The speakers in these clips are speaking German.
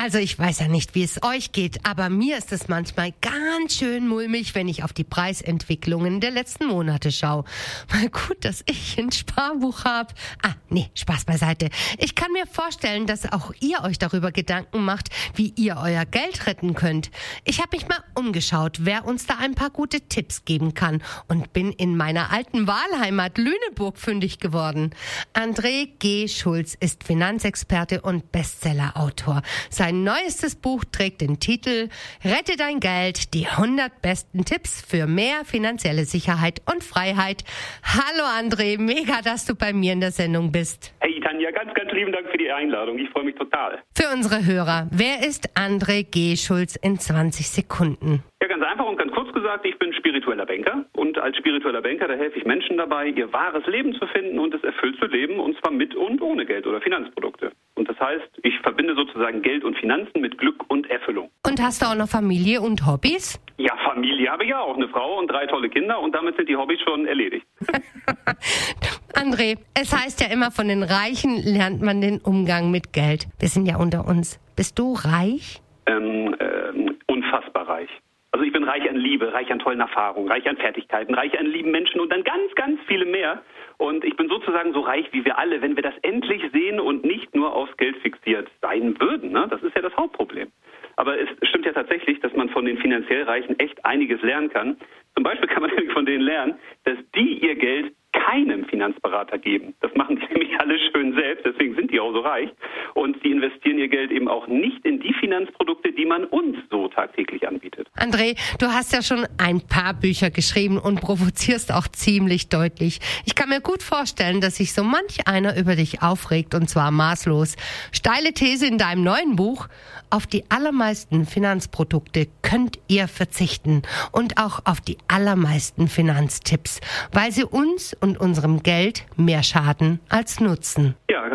Also ich weiß ja nicht, wie es euch geht, aber mir ist es manchmal ganz schön mulmig, wenn ich auf die Preisentwicklungen der letzten Monate schaue. Mal gut, dass ich ein Sparbuch habe. Ah, nee, Spaß beiseite. Ich kann mir vorstellen, dass auch ihr euch darüber Gedanken macht, wie ihr euer Geld retten könnt. Ich habe mich mal umgeschaut, wer uns da ein paar gute Tipps geben kann und bin in meiner alten Wahlheimat Lüneburg fündig geworden. André G. Schulz ist Finanzexperte und Bestsellerautor. Sein neuestes Buch trägt den Titel Rette dein Geld, die 100 besten Tipps für mehr finanzielle Sicherheit und Freiheit. Hallo André, mega, dass du bei mir in der Sendung bist. Hey Tanja, ganz, ganz lieben Dank für die Einladung. Ich freue mich total. Für unsere Hörer, wer ist André G. Schulz in 20 Sekunden? Ja, ganz einfach und ganz kurz gesagt, ich bin spiritueller Banker und als spiritueller Banker, da helfe ich Menschen dabei, ihr wahres Leben zu finden und es erfüllt zu leben und zwar mit und ohne Geld oder Finanzprodukte. Und das heißt, ich verbinde sozusagen Geld und Finanzen mit Glück und Erfüllung. Und hast du auch noch Familie und Hobbys? Ja, Familie habe ich ja auch, eine Frau und drei tolle Kinder und damit sind die Hobbys schon erledigt. André, es heißt ja immer, von den Reichen lernt man den Umgang mit Geld. Wir sind ja unter uns. Bist du reich? Ähm, ähm, unfassbar reich. Also ich bin reich an Liebe, reich an tollen Erfahrungen, reich an Fertigkeiten, reich an lieben Menschen und dann ganz, ganz viele mehr. Und ich bin sozusagen so reich wie wir alle, wenn wir das endlich sehen und nicht nur aufs Geld fixiert sein würden. Ne? Das ist ja das Hauptproblem. Aber es stimmt ja tatsächlich, dass man von den finanziell Reichen echt einiges lernen kann. Zum Beispiel kann man von denen lernen, dass die ihr Geld keinem Finanzberater geben. Das machen die nämlich alle schön selbst, deswegen die auch so reich. Und die investieren ihr Geld eben auch nicht in die Finanzprodukte, die man uns so tagtäglich anbietet. André, du hast ja schon ein paar Bücher geschrieben und provozierst auch ziemlich deutlich. Ich kann mir gut vorstellen, dass sich so manch einer über dich aufregt und zwar maßlos. Steile These in deinem neuen Buch. Auf die allermeisten Finanzprodukte könnt ihr verzichten und auch auf die allermeisten Finanztipps, weil sie uns und unserem Geld mehr schaden als nutzen. Ja.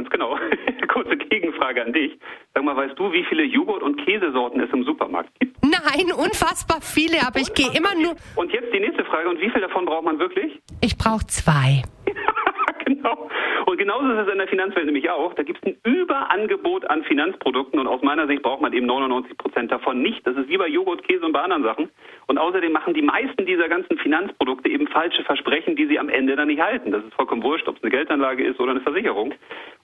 Kurze Gegenfrage an dich. Sag mal, weißt du, wie viele Joghurt- und Käsesorten es im Supermarkt gibt? Nein, unfassbar viele, aber ich gehe immer nur. Und jetzt die nächste Frage. Und wie viel davon braucht man wirklich? Ich brauche zwei. genau. Und genauso ist es in der Finanzwelt nämlich auch. Da gibt es ein Überangebot an Finanzprodukten und aus meiner Sicht braucht man eben 99 Prozent davon nicht. Das ist wie bei Joghurt, Käse und bei anderen Sachen. Und außerdem machen die meisten dieser ganzen Finanzprodukte eben falsche Versprechen, die sie am Ende dann nicht halten. Das ist vollkommen wurscht, ob es eine Geldanlage ist oder eine Versicherung.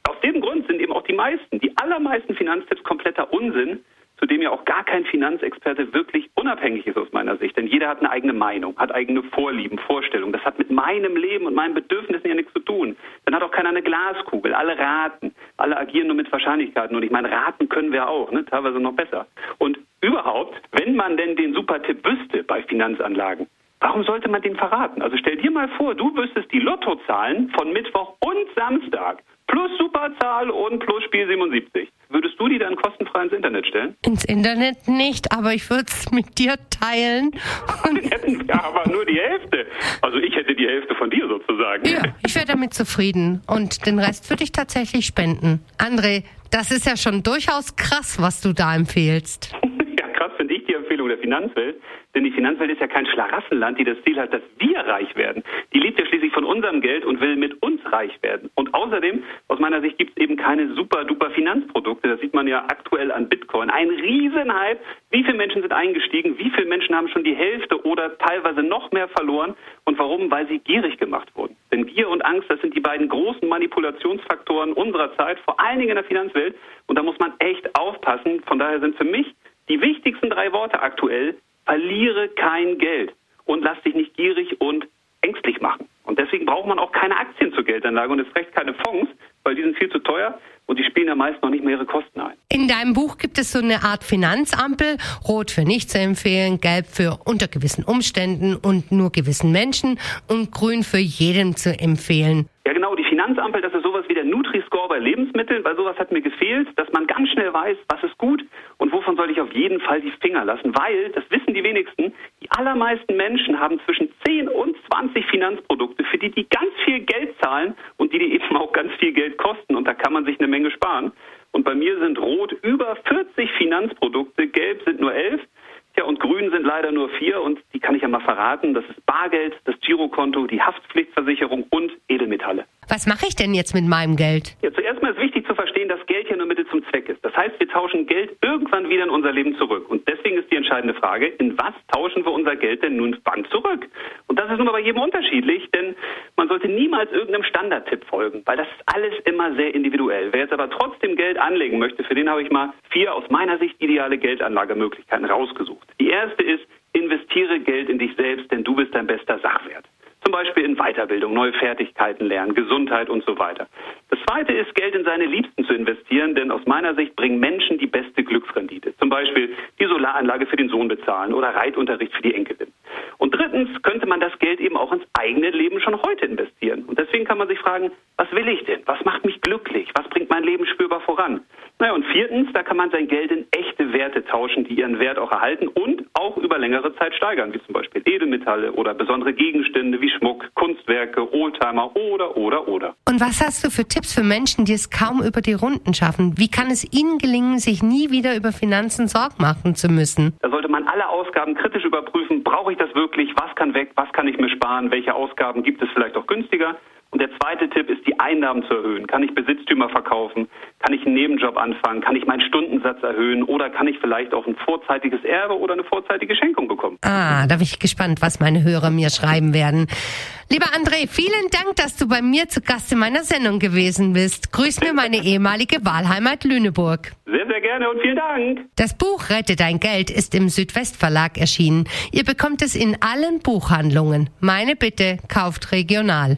Aus dem Grund sind eben auch die meisten, die allermeisten Finanztipps kompletter Unsinn zu dem ja auch gar kein Finanzexperte wirklich unabhängig ist aus meiner Sicht. Denn jeder hat eine eigene Meinung, hat eigene Vorlieben, Vorstellungen. Das hat mit meinem Leben und meinen Bedürfnissen ja nichts zu tun. Dann hat auch keiner eine Glaskugel. Alle raten. Alle agieren nur mit Wahrscheinlichkeiten. Und ich meine, raten können wir auch, ne? teilweise noch besser. Und überhaupt, wenn man denn den Supertipp wüsste bei Finanzanlagen, Warum sollte man den verraten? Also stell dir mal vor, du wüsstest die Lottozahlen von Mittwoch und Samstag plus Superzahl und plus Spiel 77. Würdest du die dann kostenfrei ins Internet stellen? Ins Internet nicht, aber ich würde es mit dir teilen. hätten wir aber nur die Hälfte. Also ich hätte die Hälfte von dir sozusagen. Ja, ich wäre damit zufrieden. Und den Rest würde ich tatsächlich spenden. André, das ist ja schon durchaus krass, was du da empfehlst. ja, krass finde ich die Empfehlung der Finanzwelt. Denn die Finanzwelt ist ja kein Schlaraffenland, die das Ziel hat, dass wir reich werden. Die lebt ja schließlich von unserem Geld und will mit uns reich werden. Und außerdem, aus meiner Sicht, gibt es eben keine super-duper Finanzprodukte. Das sieht man ja aktuell an Bitcoin. Ein Riesenhype. Wie viele Menschen sind eingestiegen? Wie viele Menschen haben schon die Hälfte oder teilweise noch mehr verloren? Und warum? Weil sie gierig gemacht wurden. Denn Gier und Angst, das sind die beiden großen Manipulationsfaktoren unserer Zeit, vor allen Dingen in der Finanzwelt. Und da muss man echt aufpassen. Von daher sind für mich die wichtigsten drei Worte aktuell verliere kein Geld und lass dich nicht gierig und ängstlich machen. Und deswegen braucht man auch keine Aktien zur Geldanlage und es recht keine Fonds, weil die sind viel zu teuer und die spielen ja meist noch nicht mehr ihre Kosten ein. In deinem Buch gibt es so eine Art Finanzampel, rot für nicht zu empfehlen, gelb für unter gewissen Umständen und nur gewissen Menschen und grün für jeden zu empfehlen. Ja Finanzampel das ist sowas wie der Nutri-Score bei Lebensmitteln, weil sowas hat mir gefehlt, dass man ganz schnell weiß, was ist gut und wovon soll ich auf jeden Fall die Finger lassen, weil, das wissen die wenigsten, die allermeisten Menschen haben zwischen 10 und 20 Finanzprodukte, für die die ganz viel Geld zahlen und die die eben auch ganz viel Geld kosten und da kann man sich eine Menge sparen. Und bei mir sind rot über 40 Finanzprodukte, gelb sind nur 11 ja, und grün sind leider nur vier und die kann ich ja mal verraten. Das ist Bargeld, das Girokonto, die Haftpflichtversicherung und Edelmetalle. Was mache ich denn jetzt mit meinem Geld? Ja, zuerst mal ist wichtig zu verstehen, dass Geld ja nur Mittel zum Zweck ist. Das heißt, wir tauschen Geld irgendwann wieder in unser Leben zurück. Und deswegen ist die entscheidende Frage, in was tauschen wir unser Geld denn nun wann zurück? Und das ist nun bei jedem unterschiedlich, denn man sollte niemals irgendeinem Standardtipp folgen, weil das ist alles immer sehr individuell. Wer jetzt aber trotzdem Geld anlegen möchte, für den habe ich mal vier aus meiner Sicht ideale Geldanlagemöglichkeiten rausgesucht. Die erste ist, investiere Geld in dich selbst, denn du bist dein bester Sachwert. Zum Beispiel in Weiterbildung, neue Fertigkeiten lernen, Gesundheit und so weiter. Das zweite ist, Geld in seine Liebsten zu investieren, denn aus meiner Sicht bringen Menschen die beste Glücksrendite. Zum Beispiel die Solaranlage für den Sohn bezahlen oder Reitunterricht für die Enkelin. Und drittens könnte man das Geld eben auch ins eigene Leben schon heute investieren. Und deswegen kann man sich fragen, was will ich denn? Was macht mich glücklich? Was bringt mein Leben spürbar voran? Naja, und viertens, da kann man sein Geld in echte Werte tauschen, die ihren Wert auch erhalten und auch über längere Zeit steigern, wie zum Beispiel Edelmetalle oder besondere Gegenstände wie Schmuck, Kunstwerke, Oldtimer oder, oder, oder. Und was hast du für Tipps für Menschen, die es kaum über die Runden schaffen? Wie kann es ihnen gelingen, sich nie wieder über Finanzen Sorgen machen zu müssen? Da sollte man alle Ausgaben kritisch überprüfen. Brauche ich das wirklich? Was kann weg? Was kann ich mir sparen? Welche Ausgaben gibt es vielleicht auch günstiger? Und der zweite Tipp ist, die Einnahmen zu erhöhen. Kann ich Besitztümer verkaufen? Kann ich einen Nebenjob anfangen? Kann ich meinen Stundensatz erhöhen? Oder kann ich vielleicht auch ein vorzeitiges Erbe oder eine vorzeitige Schenkung bekommen? Ah, da bin ich gespannt, was meine Hörer mir schreiben werden. Lieber André, vielen Dank, dass du bei mir zu Gast in meiner Sendung gewesen bist. Grüß mir meine ehemalige Wahlheimat Lüneburg. Sehr, sehr gerne und vielen Dank. Das Buch Rette dein Geld ist im Südwestverlag erschienen. Ihr bekommt es in allen Buchhandlungen. Meine Bitte, kauft regional.